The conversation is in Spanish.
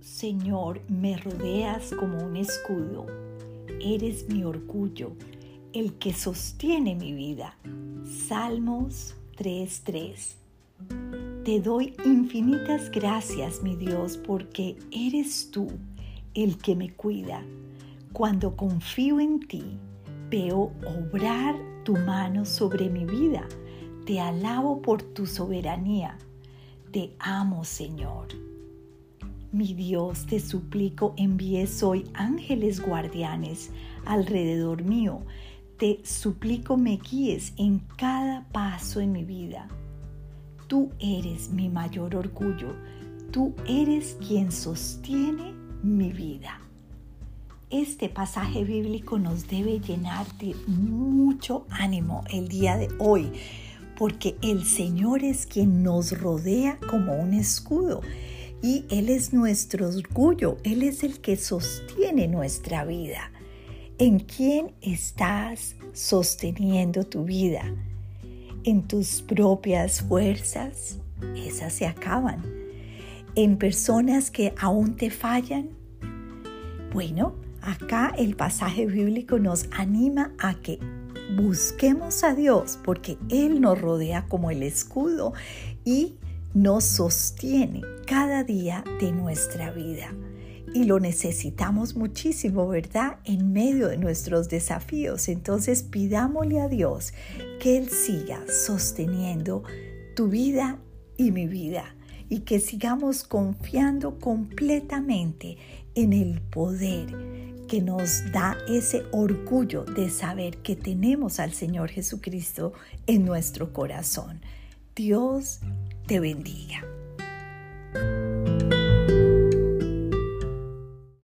Señor, me rodeas como un escudo. Eres mi orgullo, el que sostiene mi vida. Salmos 3:3. Te doy infinitas gracias, mi Dios, porque eres tú el que me cuida. Cuando confío en ti, veo obrar tu mano sobre mi vida. Te alabo por tu soberanía. Te amo, Señor. Mi Dios, te suplico, envíes hoy ángeles guardianes alrededor mío. Te suplico, me guíes en cada paso en mi vida. Tú eres mi mayor orgullo. Tú eres quien sostiene mi vida. Este pasaje bíblico nos debe llenar de mucho ánimo el día de hoy, porque el Señor es quien nos rodea como un escudo y Él es nuestro orgullo, Él es el que sostiene nuestra vida. ¿En quién estás sosteniendo tu vida? ¿En tus propias fuerzas? Esas se acaban. ¿En personas que aún te fallan? Bueno, acá el pasaje bíblico nos anima a que busquemos a Dios porque Él nos rodea como el escudo y nos sostiene cada día de nuestra vida. Y lo necesitamos muchísimo, ¿verdad? En medio de nuestros desafíos. Entonces pidámosle a Dios que Él siga sosteniendo tu vida y mi vida. Y que sigamos confiando completamente en el poder que nos da ese orgullo de saber que tenemos al Señor Jesucristo en nuestro corazón. Dios te bendiga.